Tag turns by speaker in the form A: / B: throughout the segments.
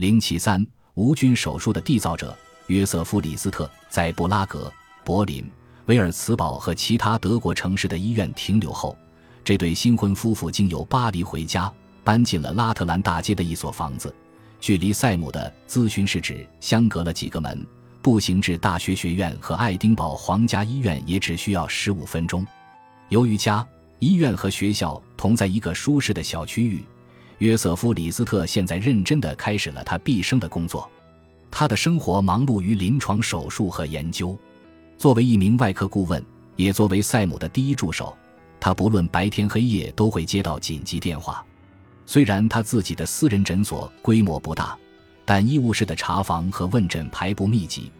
A: 零七三无菌手术的缔造者约瑟夫·李斯特在布拉格、柏林、威尔茨堡和其他德国城市的医院停留后，这对新婚夫妇经由巴黎回家，搬进了拉特兰大街的一所房子，距离塞姆的咨询室只相隔了几个门，步行至大学学院和爱丁堡皇家医院也只需要十五分钟。由于家、医院和学校同在一个舒适的小区域。约瑟夫·李斯特现在认真地开始了他毕生的工作，他的生活忙碌于临床手术和研究。作为一名外科顾问，也作为赛姆的第一助手，他不论白天黑夜都会接到紧急电话。虽然他自己的私人诊所规模不大，但医务室的查房和问诊排布密集。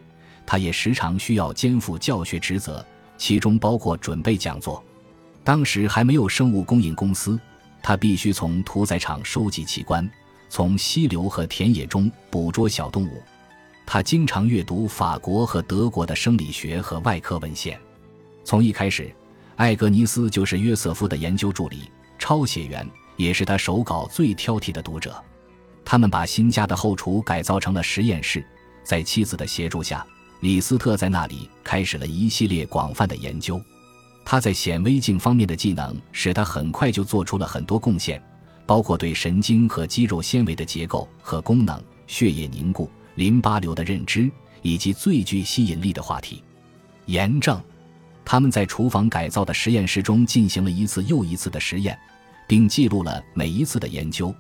A: 他也时常需要肩负教学职责，其中包括准备讲座。当时还没有生物供应公司。他必须从屠宰场收集器官，从溪流和田野中捕捉小动物。他经常阅读法国和德国的生理学和外科文献。从一开始，艾格尼斯就是约瑟夫的研究助理、抄写员，也是他手稿最挑剔的读者。他们把新家的后厨改造成了实验室，在妻子的协助下，李斯特在那里开始了一系列广泛的研究。他在显微镜方面的技能使他很快就做出了很多贡献，包括对神经和肌肉纤维的结构和功能、血液凝固、淋巴瘤的认知，以及最具吸引力的话题——炎症。他们在厨房改造的实验室中进行了一次又一次的实验，并记录了每一次的研究。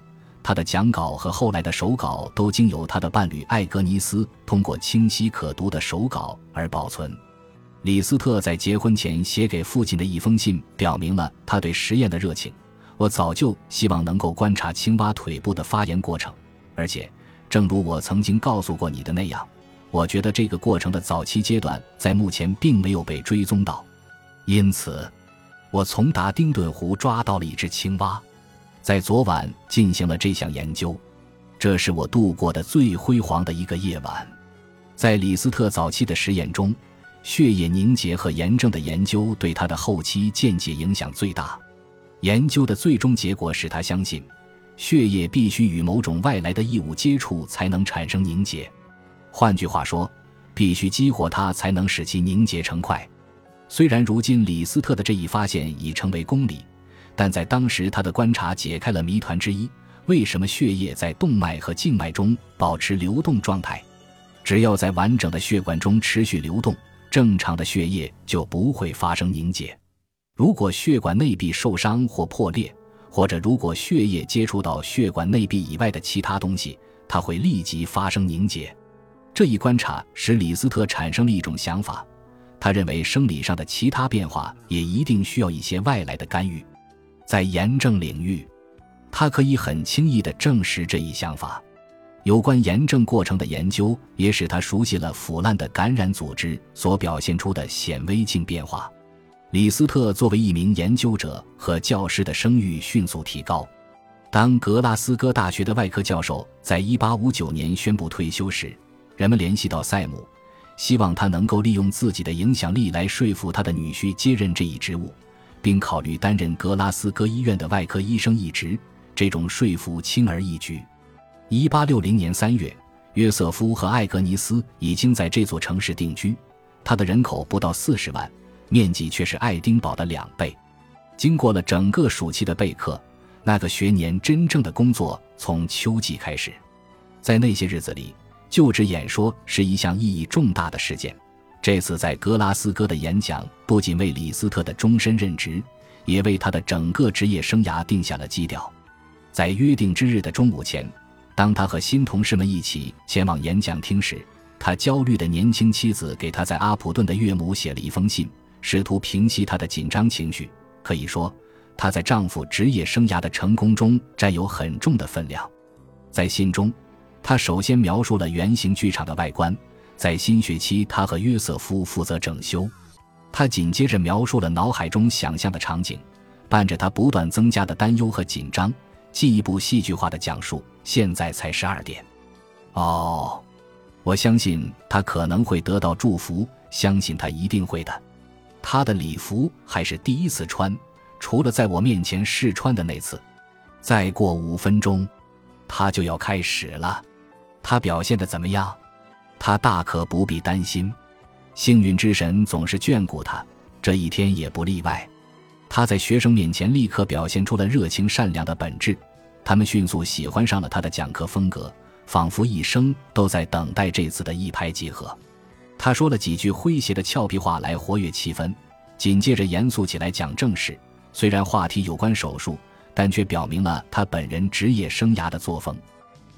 A: 他的讲稿和后来的手稿都经由他的伴侣艾格尼斯通过清晰可读的手稿而保存。李斯特在结婚前写给父亲的一封信，表明了他对实验的热情。我早就希望能够观察青蛙腿部的发炎过程，而且，正如我曾经告诉过你的那样，我觉得这个过程的早期阶段在目前并没有被追踪到。因此，我从达丁顿湖抓到了一只青蛙，在昨晚进行了这项研究。这是我度过的最辉煌的一个夜晚。在李斯特早期的实验中。血液凝结和炎症的研究对他的后期见解影响最大。研究的最终结果使他相信，血液必须与某种外来的异物接触才能产生凝结。换句话说，必须激活它才能使其凝结成块。虽然如今李斯特的这一发现已成为公理，但在当时他的观察解开了谜团之一：为什么血液在动脉和静脉中保持流动状态？只要在完整的血管中持续流动。正常的血液就不会发生凝结。如果血管内壁受伤或破裂，或者如果血液接触到血管内壁以外的其他东西，它会立即发生凝结。这一观察使李斯特产生了一种想法，他认为生理上的其他变化也一定需要一些外来的干预。在炎症领域，他可以很轻易地证实这一想法。有关炎症过程的研究也使他熟悉了腐烂的感染组织所表现出的显微镜变化。李斯特作为一名研究者和教师的声誉迅速提高。当格拉斯哥大学的外科教授在1859年宣布退休时，人们联系到塞姆，希望他能够利用自己的影响力来说服他的女婿接任这一职务，并考虑担任格拉斯哥医院的外科医生一职。这种说服轻而易举。一八六零年三月，约瑟夫和艾格尼斯已经在这座城市定居。他的人口不到四十万，面积却是爱丁堡的两倍。经过了整个暑期的备课，那个学年真正的工作从秋季开始。在那些日子里，就职演说是一项意义重大的事件。这次在格拉斯哥的演讲不仅为李斯特的终身任职，也为他的整个职业生涯定下了基调。在约定之日的中午前。当他和新同事们一起前往演讲厅时，他焦虑的年轻妻子给他在阿普顿的岳母写了一封信，试图平息他的紧张情绪。可以说，他在丈夫职业生涯的成功中占有很重的分量。在信中，他首先描述了圆形剧场的外观，在新学期他和约瑟夫负责整修。他紧接着描述了脑海中想象的场景，伴着他不断增加的担忧和紧张。进一步戏剧化的讲述。现在才十二点，哦，我相信他可能会得到祝福，相信他一定会的。他的礼服还是第一次穿，除了在我面前试穿的那次。再过五分钟，他就要开始了。他表现的怎么样？他大可不必担心，幸运之神总是眷顾他，这一天也不例外。他在学生面前立刻表现出了热情善良的本质，他们迅速喜欢上了他的讲课风格，仿佛一生都在等待这次的一拍即合。他说了几句诙谐的俏皮话来活跃气氛，紧接着严肃起来讲正事。虽然话题有关手术，但却表明了他本人职业生涯的作风。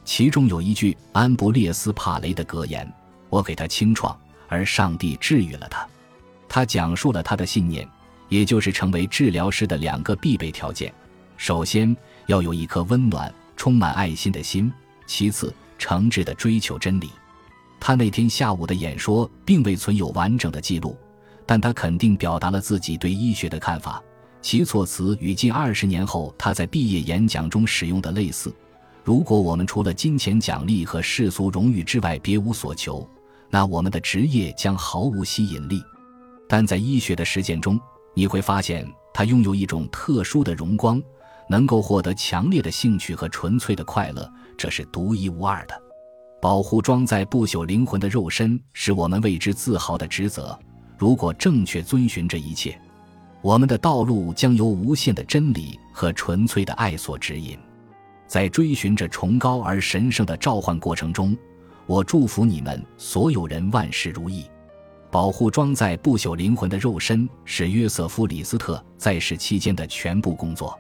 A: 其中有一句安布列斯·帕雷的格言：“我给他清创，而上帝治愈了他。”他讲述了他的信念。也就是成为治疗师的两个必备条件：首先要有一颗温暖、充满爱心的心；其次，诚挚的追求真理。他那天下午的演说并未存有完整的记录，但他肯定表达了自己对医学的看法。其措辞与近二十年后他在毕业演讲中使用的类似：“如果我们除了金钱奖励和世俗荣誉之外别无所求，那我们的职业将毫无吸引力。”但在医学的实践中，你会发现，他拥有一种特殊的荣光，能够获得强烈的兴趣和纯粹的快乐，这是独一无二的。保护装载不朽灵魂的肉身，是我们为之自豪的职责。如果正确遵循这一切，我们的道路将由无限的真理和纯粹的爱所指引。在追寻着崇高而神圣的召唤过程中，我祝福你们所有人万事如意。保护装载不朽灵魂的肉身是约瑟夫·李斯特在世期间的全部工作，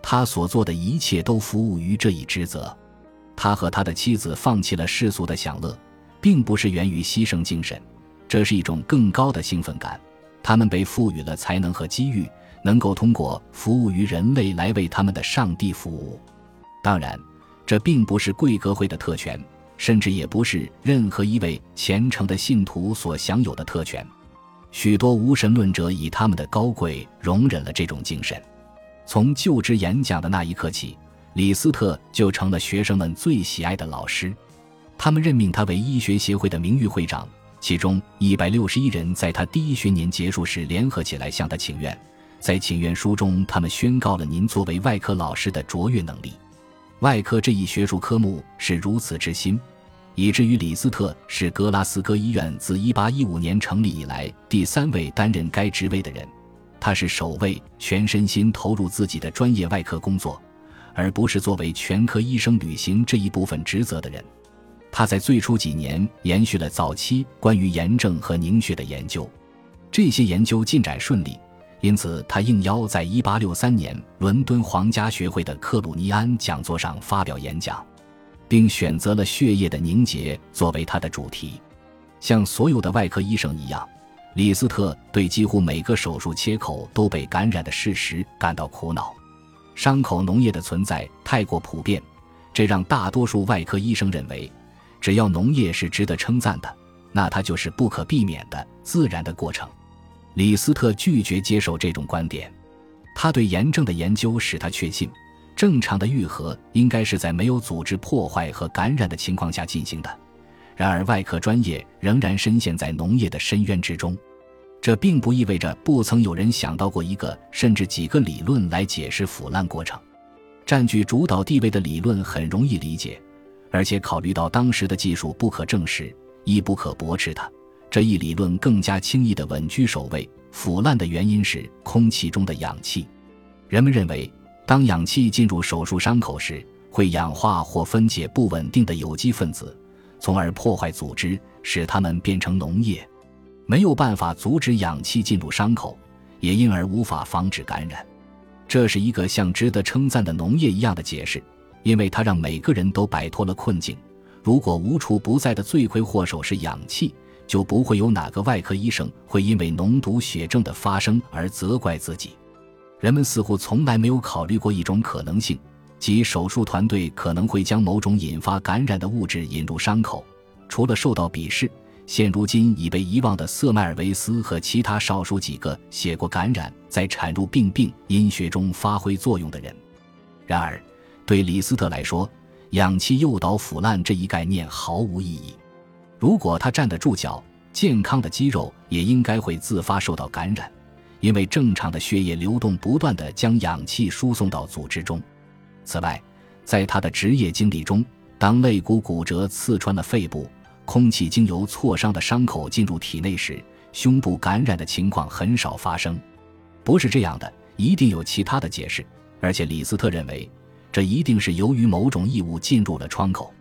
A: 他所做的一切都服务于这一职责。他和他的妻子放弃了世俗的享乐，并不是源于牺牲精神，这是一种更高的兴奋感。他们被赋予了才能和机遇，能够通过服务于人类来为他们的上帝服务。当然，这并不是贵格会的特权。甚至也不是任何一位虔诚的信徒所享有的特权。许多无神论者以他们的高贵容忍了这种精神。从就职演讲的那一刻起，李斯特就成了学生们最喜爱的老师。他们任命他为医学协会的名誉会长，其中一百六十一人在他第一学年结束时联合起来向他请愿。在请愿书中，他们宣告了您作为外科老师的卓越能力。外科这一学术科目是如此之新，以至于李斯特是格拉斯哥医院自1815年成立以来第三位担任该职位的人。他是首位全身心投入自己的专业外科工作，而不是作为全科医生履行这一部分职责的人。他在最初几年延续了早期关于炎症和凝血的研究，这些研究进展顺利。因此，他应邀在1863年伦敦皇家学会的克鲁尼安讲座上发表演讲，并选择了血液的凝结作为他的主题。像所有的外科医生一样，李斯特对几乎每个手术切口都被感染的事实感到苦恼。伤口脓液的存在太过普遍，这让大多数外科医生认为，只要脓液是值得称赞的，那它就是不可避免的自然的过程。李斯特拒绝接受这种观点，他对炎症的研究使他确信，正常的愈合应该是在没有组织破坏和感染的情况下进行的。然而，外科专业仍然深陷在农业的深渊之中，这并不意味着不曾有人想到过一个甚至几个理论来解释腐烂过程。占据主导地位的理论很容易理解，而且考虑到当时的技术不可证实，亦不可驳斥它。这一理论更加轻易地稳居首位。腐烂的原因是空气中的氧气。人们认为，当氧气进入手术伤口时，会氧化或分解不稳定的有机分子，从而破坏组织，使它们变成脓液。没有办法阻止氧气进入伤口，也因而无法防止感染。这是一个像值得称赞的农业一样的解释，因为它让每个人都摆脱了困境。如果无处不在的罪魁祸首是氧气，就不会有哪个外科医生会因为脓毒血症的发生而责怪自己。人们似乎从来没有考虑过一种可能性，即手术团队可能会将某种引发感染的物质引入伤口。除了受到鄙视，现如今已被遗忘的瑟迈尔维斯和其他少数几个写过感染在产褥病病因学中发挥作用的人。然而，对李斯特来说，氧气诱导腐烂这一概念毫无意义。如果他站得住脚，健康的肌肉也应该会自发受到感染，因为正常的血液流动不断地将氧气输送到组织中。此外，在他的职业经历中，当肋骨骨折刺穿了肺部，空气经由挫伤的伤口进入体内时，胸部感染的情况很少发生。不是这样的，一定有其他的解释。而且李斯特认为，这一定是由于某种异物进入了窗口。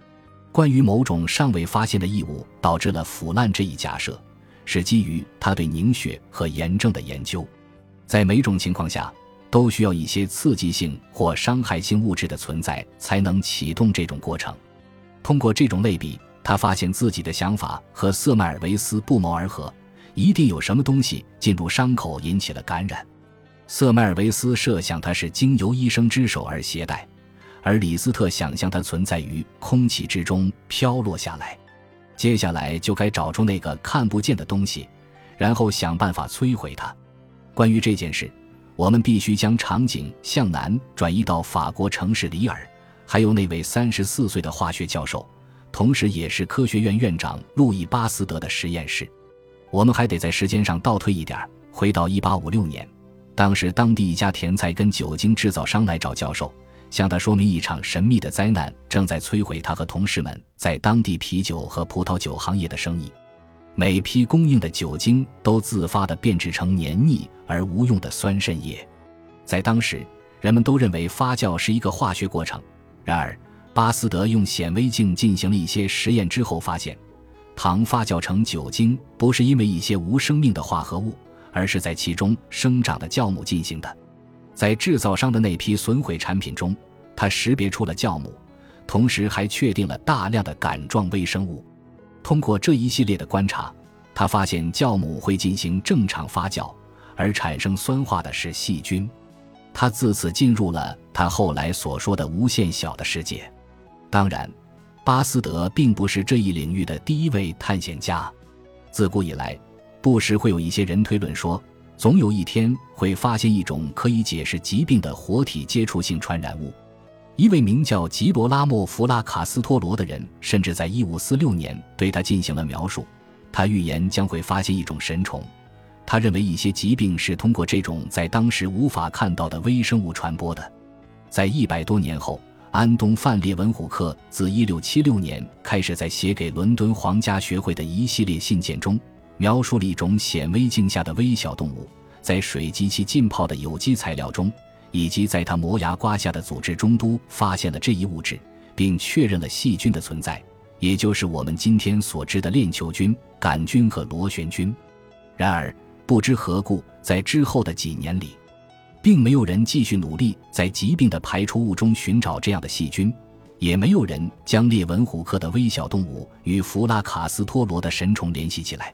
A: 关于某种尚未发现的异物导致了腐烂这一假设，是基于他对凝血和炎症的研究。在每种情况下，都需要一些刺激性或伤害性物质的存在，才能启动这种过程。通过这种类比，他发现自己的想法和瑟麦尔维斯不谋而合，一定有什么东西进入伤口引起了感染。瑟麦尔维斯设想它是经由医生之手而携带。而李斯特想象它存在于空气之中飘落下来，接下来就该找出那个看不见的东西，然后想办法摧毁它。关于这件事，我们必须将场景向南转移到法国城市里尔，还有那位三十四岁的化学教授，同时也是科学院院长路易巴斯德的实验室。我们还得在时间上倒退一点，回到一八五六年，当时当地一家甜菜根酒精制造商来找教授。向他说明一场神秘的灾难正在摧毁他和同事们在当地啤酒和葡萄酒行业的生意。每批供应的酒精都自发地变质成黏腻而无用的酸渗液。在当时，人们都认为发酵是一个化学过程。然而，巴斯德用显微镜进行了一些实验之后发现，糖发酵成酒精不是因为一些无生命的化合物，而是在其中生长的酵母进行的。在制造商的那批损毁产品中，他识别出了酵母，同时还确定了大量的杆状微生物。通过这一系列的观察，他发现酵母会进行正常发酵，而产生酸化的是细菌。他自此进入了他后来所说的无限小的世界。当然，巴斯德并不是这一领域的第一位探险家。自古以来，不时会有一些人推论说。总有一天会发现一种可以解释疾病的活体接触性传染物。一位名叫吉罗拉莫·弗拉卡斯托罗的人，甚至在1546年对他进行了描述。他预言将会发现一种神虫。他认为一些疾病是通过这种在当时无法看到的微生物传播的。在一百多年后，安东·范列文虎克自1676年开始在写给伦敦皇家学会的一系列信件中。描述了一种显微镜下的微小动物，在水及其浸泡的有机材料中，以及在它磨牙刮下的组织中都发现了这一物质，并确认了细菌的存在，也就是我们今天所知的链球菌、杆菌和螺旋菌。然而，不知何故，在之后的几年里，并没有人继续努力在疾病的排出物中寻找这样的细菌，也没有人将列文虎克的微小动物与弗拉卡斯托罗的神虫联系起来。